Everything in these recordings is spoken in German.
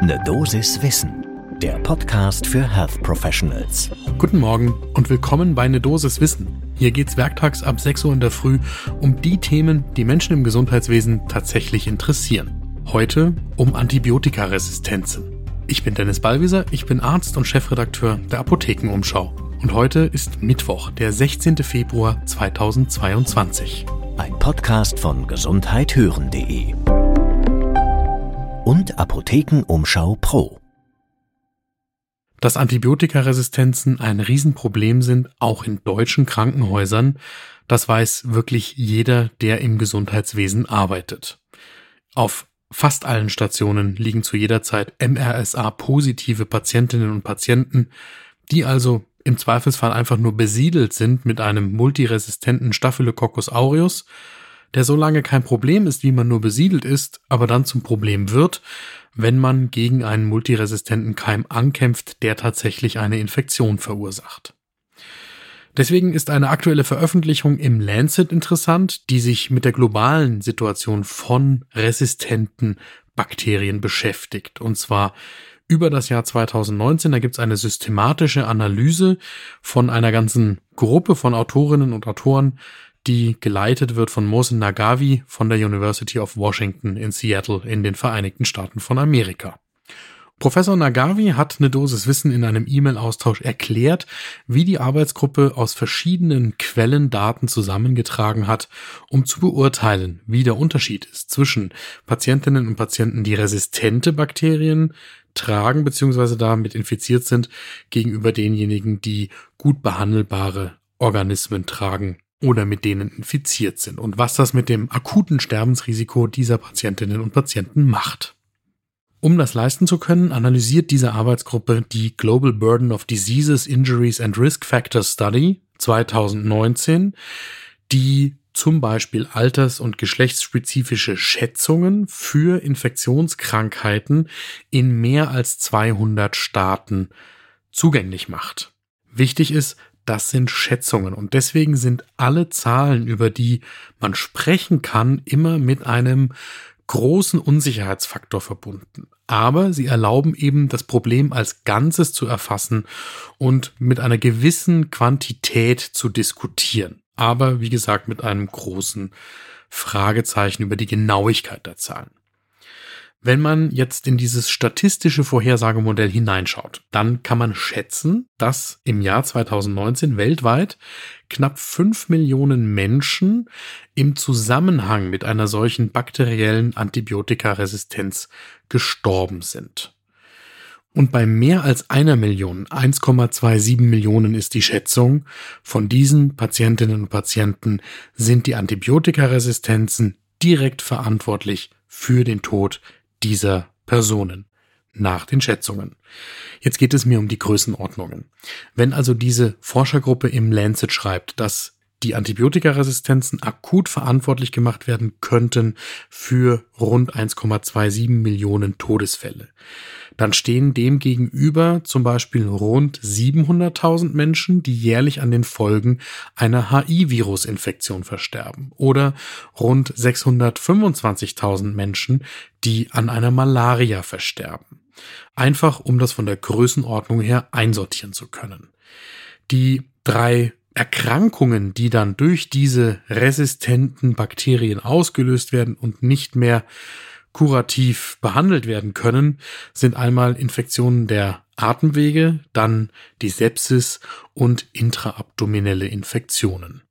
Ne Dosis Wissen, der Podcast für Health Professionals. Guten Morgen und willkommen bei Ne Dosis Wissen. Hier geht's werktags ab 6 Uhr in der Früh um die Themen, die Menschen im Gesundheitswesen tatsächlich interessieren. Heute um Antibiotikaresistenzen. Ich bin Dennis Ballwieser, ich bin Arzt und Chefredakteur der Apothekenumschau. Und heute ist Mittwoch, der 16. Februar 2022. Ein Podcast von gesundheithören.de und Apothekenumschau Pro. Dass Antibiotikaresistenzen ein Riesenproblem sind, auch in deutschen Krankenhäusern, das weiß wirklich jeder, der im Gesundheitswesen arbeitet. Auf fast allen Stationen liegen zu jeder Zeit MRSA-positive Patientinnen und Patienten, die also im Zweifelsfall einfach nur besiedelt sind mit einem multiresistenten Staphylococcus aureus der so lange kein Problem ist, wie man nur besiedelt ist, aber dann zum Problem wird, wenn man gegen einen multiresistenten Keim ankämpft, der tatsächlich eine Infektion verursacht. Deswegen ist eine aktuelle Veröffentlichung im Lancet interessant, die sich mit der globalen Situation von resistenten Bakterien beschäftigt. Und zwar über das Jahr 2019. Da gibt es eine systematische Analyse von einer ganzen Gruppe von Autorinnen und Autoren die geleitet wird von Mohsen Nagavi von der University of Washington in Seattle in den Vereinigten Staaten von Amerika. Professor Nagavi hat eine Dosis Wissen in einem E-Mail-Austausch erklärt, wie die Arbeitsgruppe aus verschiedenen Quellen Daten zusammengetragen hat, um zu beurteilen, wie der Unterschied ist zwischen Patientinnen und Patienten, die resistente Bakterien tragen bzw. damit infiziert sind, gegenüber denjenigen, die gut behandelbare Organismen tragen oder mit denen infiziert sind und was das mit dem akuten Sterbensrisiko dieser Patientinnen und Patienten macht. Um das leisten zu können, analysiert diese Arbeitsgruppe die Global Burden of Diseases, Injuries and Risk Factors Study 2019, die zum Beispiel alters- und geschlechtsspezifische Schätzungen für Infektionskrankheiten in mehr als 200 Staaten zugänglich macht. Wichtig ist, das sind Schätzungen und deswegen sind alle Zahlen, über die man sprechen kann, immer mit einem großen Unsicherheitsfaktor verbunden. Aber sie erlauben eben das Problem als Ganzes zu erfassen und mit einer gewissen Quantität zu diskutieren. Aber wie gesagt, mit einem großen Fragezeichen über die Genauigkeit der Zahlen. Wenn man jetzt in dieses statistische Vorhersagemodell hineinschaut, dann kann man schätzen, dass im Jahr 2019 weltweit knapp fünf Millionen Menschen im Zusammenhang mit einer solchen bakteriellen Antibiotikaresistenz gestorben sind. Und bei mehr als einer Million, 1,27 Millionen ist die Schätzung, von diesen Patientinnen und Patienten sind die Antibiotikaresistenzen direkt verantwortlich für den Tod dieser Personen nach den Schätzungen. Jetzt geht es mir um die Größenordnungen. Wenn also diese Forschergruppe im Lancet schreibt, dass die Antibiotikaresistenzen akut verantwortlich gemacht werden könnten für rund 1,27 Millionen Todesfälle, dann stehen dem gegenüber zum Beispiel rund 700.000 Menschen, die jährlich an den Folgen einer HIV-Virusinfektion versterben oder rund 625.000 Menschen, die an einer Malaria versterben. Einfach um das von der Größenordnung her einsortieren zu können. Die drei Erkrankungen, die dann durch diese resistenten Bakterien ausgelöst werden und nicht mehr kurativ behandelt werden können, sind einmal Infektionen der Atemwege, dann die Sepsis und intraabdominelle Infektionen.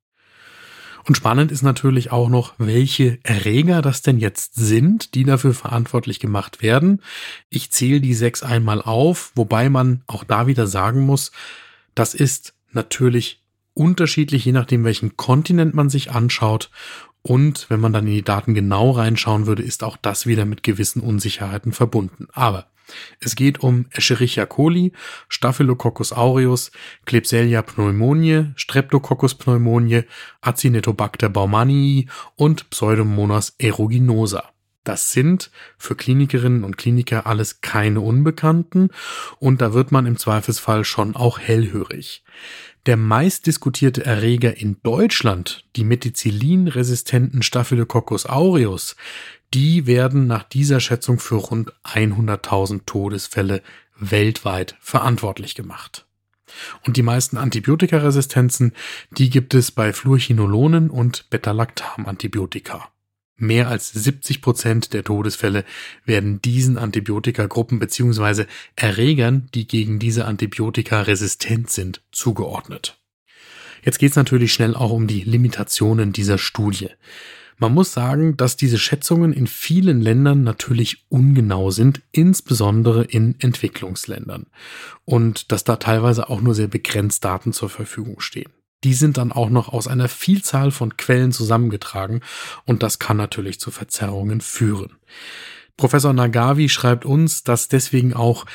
Und spannend ist natürlich auch noch, welche Erreger das denn jetzt sind, die dafür verantwortlich gemacht werden. Ich zähle die sechs einmal auf, wobei man auch da wieder sagen muss, das ist natürlich unterschiedlich, je nachdem, welchen Kontinent man sich anschaut und wenn man dann in die Daten genau reinschauen würde, ist auch das wieder mit gewissen Unsicherheiten verbunden. Aber es geht um Escherichia coli, Staphylococcus aureus, Klebsiella pneumoniae, Streptococcus pneumoniae, Acinetobacter baumannii und Pseudomonas aeruginosa. Das sind für Klinikerinnen und Kliniker alles keine Unbekannten und da wird man im Zweifelsfall schon auch hellhörig. Der meistdiskutierte Erreger in Deutschland, die methicillin-resistenten Staphylococcus aureus, die werden nach dieser Schätzung für rund 100.000 Todesfälle weltweit verantwortlich gemacht. Und die meisten Antibiotikaresistenzen, die gibt es bei Fluorchinolonen und Beta-Lactam-Antibiotika. Mehr als 70 Prozent der Todesfälle werden diesen Antibiotikagruppen beziehungsweise Erregern, die gegen diese Antibiotika resistent sind, zugeordnet. Jetzt geht es natürlich schnell auch um die Limitationen dieser Studie. Man muss sagen, dass diese Schätzungen in vielen Ländern natürlich ungenau sind, insbesondere in Entwicklungsländern. Und dass da teilweise auch nur sehr begrenzt Daten zur Verfügung stehen. Die sind dann auch noch aus einer Vielzahl von Quellen zusammengetragen und das kann natürlich zu Verzerrungen führen. Professor Nagavi schreibt uns, dass deswegen auch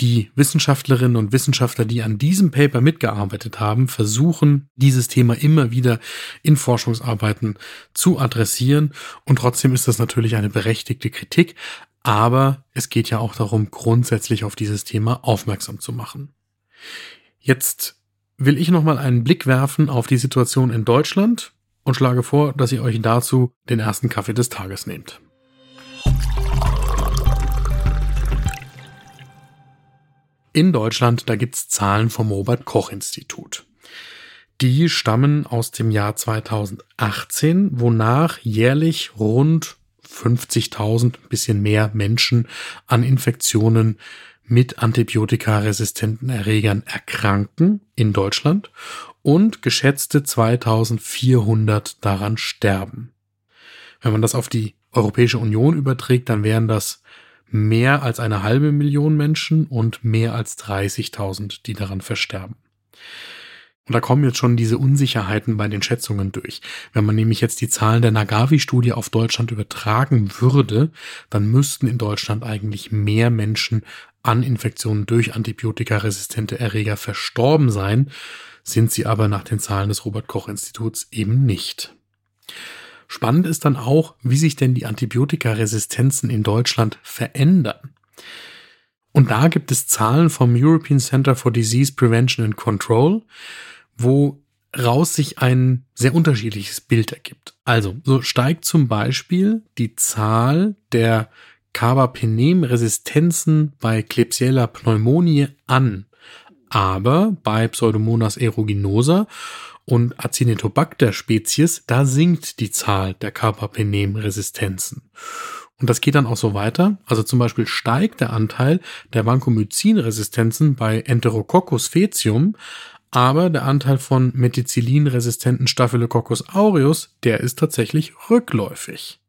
die Wissenschaftlerinnen und Wissenschaftler, die an diesem Paper mitgearbeitet haben, versuchen, dieses Thema immer wieder in Forschungsarbeiten zu adressieren. Und trotzdem ist das natürlich eine berechtigte Kritik. Aber es geht ja auch darum, grundsätzlich auf dieses Thema aufmerksam zu machen. Jetzt will ich nochmal einen Blick werfen auf die Situation in Deutschland und schlage vor, dass ihr euch dazu den ersten Kaffee des Tages nehmt. In Deutschland, da gibt's Zahlen vom Robert Koch Institut. Die stammen aus dem Jahr 2018, wonach jährlich rund 50.000, bisschen mehr Menschen an Infektionen mit antibiotikaresistenten Erregern erkranken in Deutschland und geschätzte 2400 daran sterben. Wenn man das auf die Europäische Union überträgt, dann wären das mehr als eine halbe Million Menschen und mehr als 30.000, die daran versterben. Und da kommen jetzt schon diese Unsicherheiten bei den Schätzungen durch. Wenn man nämlich jetzt die Zahlen der Nagavi-Studie auf Deutschland übertragen würde, dann müssten in Deutschland eigentlich mehr Menschen an Infektionen durch antibiotikaresistente Erreger verstorben sein, sind sie aber nach den Zahlen des Robert Koch Instituts eben nicht. Spannend ist dann auch, wie sich denn die Antibiotikaresistenzen in Deutschland verändern. Und da gibt es Zahlen vom European Center for Disease Prevention and Control, wo raus sich ein sehr unterschiedliches Bild ergibt. Also, so steigt zum Beispiel die Zahl der Carbapenem-Resistenzen bei Klebsiella pneumonie an, aber bei Pseudomonas aeruginosa und Acinetobacter-Spezies, da sinkt die Zahl der Carbapenem-Resistenzen. Und das geht dann auch so weiter. Also zum Beispiel steigt der Anteil der Vancomycin-Resistenzen bei Enterococcus faecium, aber der Anteil von Methicillin-resistenten Staphylococcus aureus, der ist tatsächlich rückläufig.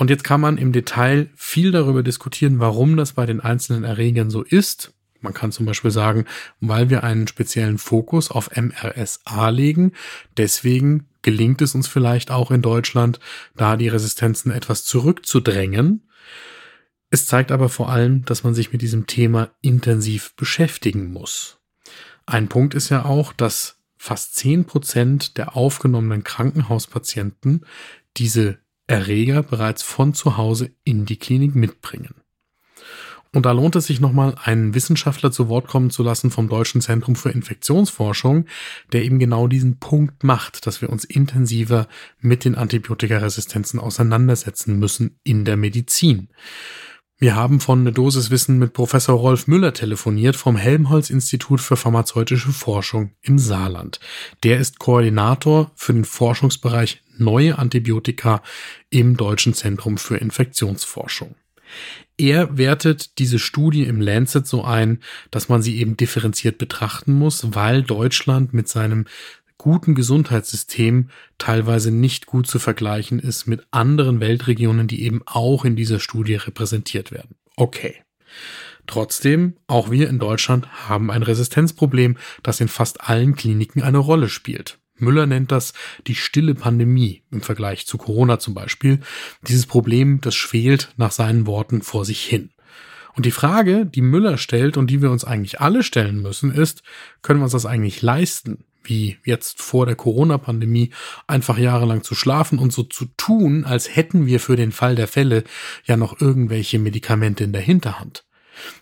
Und jetzt kann man im Detail viel darüber diskutieren, warum das bei den einzelnen Erregern so ist. Man kann zum Beispiel sagen, weil wir einen speziellen Fokus auf MRSA legen, deswegen gelingt es uns vielleicht auch in Deutschland, da die Resistenzen etwas zurückzudrängen. Es zeigt aber vor allem, dass man sich mit diesem Thema intensiv beschäftigen muss. Ein Punkt ist ja auch, dass fast zehn Prozent der aufgenommenen Krankenhauspatienten diese Erreger bereits von zu Hause in die Klinik mitbringen. Und da lohnt es sich nochmal, einen Wissenschaftler zu Wort kommen zu lassen vom Deutschen Zentrum für Infektionsforschung, der eben genau diesen Punkt macht, dass wir uns intensiver mit den Antibiotikaresistenzen auseinandersetzen müssen in der Medizin. Wir haben von eine Dosis Wissen mit Professor Rolf Müller telefoniert vom Helmholtz-Institut für pharmazeutische Forschung im Saarland. Der ist Koordinator für den Forschungsbereich neue Antibiotika im Deutschen Zentrum für Infektionsforschung. Er wertet diese Studie im Lancet so ein, dass man sie eben differenziert betrachten muss, weil Deutschland mit seinem guten Gesundheitssystem teilweise nicht gut zu vergleichen ist mit anderen Weltregionen, die eben auch in dieser Studie repräsentiert werden. Okay. Trotzdem, auch wir in Deutschland haben ein Resistenzproblem, das in fast allen Kliniken eine Rolle spielt. Müller nennt das die stille Pandemie im Vergleich zu Corona zum Beispiel. Dieses Problem, das schwelt nach seinen Worten vor sich hin. Und die Frage, die Müller stellt und die wir uns eigentlich alle stellen müssen, ist, können wir uns das eigentlich leisten? Wie jetzt vor der Corona-Pandemie, einfach jahrelang zu schlafen und so zu tun, als hätten wir für den Fall der Fälle ja noch irgendwelche Medikamente in der Hinterhand.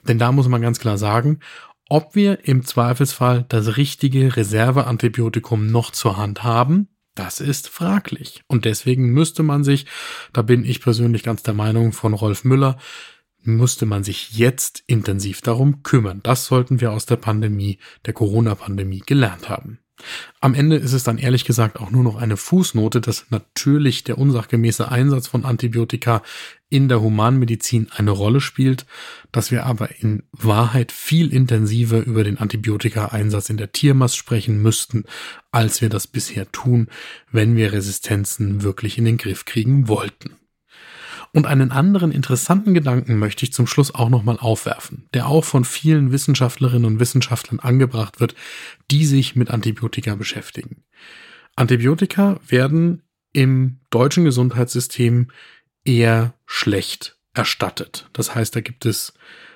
Denn da muss man ganz klar sagen, ob wir im Zweifelsfall das richtige Reserveantibiotikum noch zur Hand haben, Das ist fraglich. Und deswegen müsste man sich, da bin ich persönlich ganz der Meinung von Rolf Müller, müsste man sich jetzt intensiv darum kümmern. Das sollten wir aus der Pandemie, der Corona-Pandemie gelernt haben. Am Ende ist es dann ehrlich gesagt auch nur noch eine Fußnote, dass natürlich der unsachgemäße Einsatz von Antibiotika in der Humanmedizin eine Rolle spielt, dass wir aber in Wahrheit viel intensiver über den Antibiotika-Einsatz in der Tiermast sprechen müssten, als wir das bisher tun, wenn wir Resistenzen wirklich in den Griff kriegen wollten. Und einen anderen interessanten Gedanken möchte ich zum Schluss auch nochmal aufwerfen, der auch von vielen Wissenschaftlerinnen und Wissenschaftlern angebracht wird, die sich mit Antibiotika beschäftigen. Antibiotika werden im deutschen Gesundheitssystem eher schlecht erstattet. Das heißt, da gibt es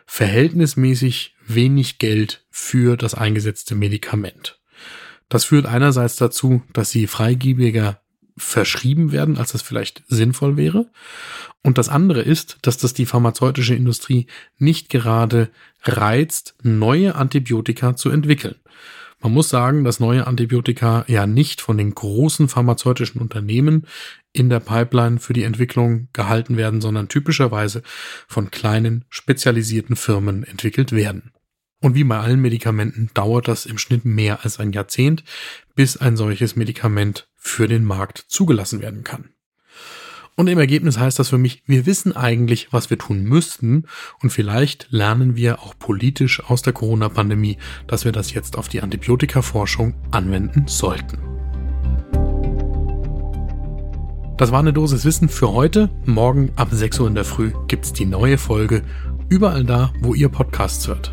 verhältnismäßig wenig Geld für das eingesetzte Medikament. Das führt einerseits dazu, dass sie freigebiger verschrieben werden, als das vielleicht sinnvoll wäre. Und das andere ist, dass das die pharmazeutische Industrie nicht gerade reizt, neue Antibiotika zu entwickeln. Man muss sagen, dass neue Antibiotika ja nicht von den großen pharmazeutischen Unternehmen in der Pipeline für die Entwicklung gehalten werden, sondern typischerweise von kleinen, spezialisierten Firmen entwickelt werden. Und wie bei allen Medikamenten dauert das im Schnitt mehr als ein Jahrzehnt, bis ein solches Medikament für den Markt zugelassen werden kann. Und im Ergebnis heißt das für mich, wir wissen eigentlich, was wir tun müssten und vielleicht lernen wir auch politisch aus der Corona-Pandemie, dass wir das jetzt auf die Antibiotikaforschung anwenden sollten. Das war eine Dosis Wissen für heute. Morgen ab 6 Uhr in der Früh gibt's die neue Folge überall da, wo ihr Podcasts hört.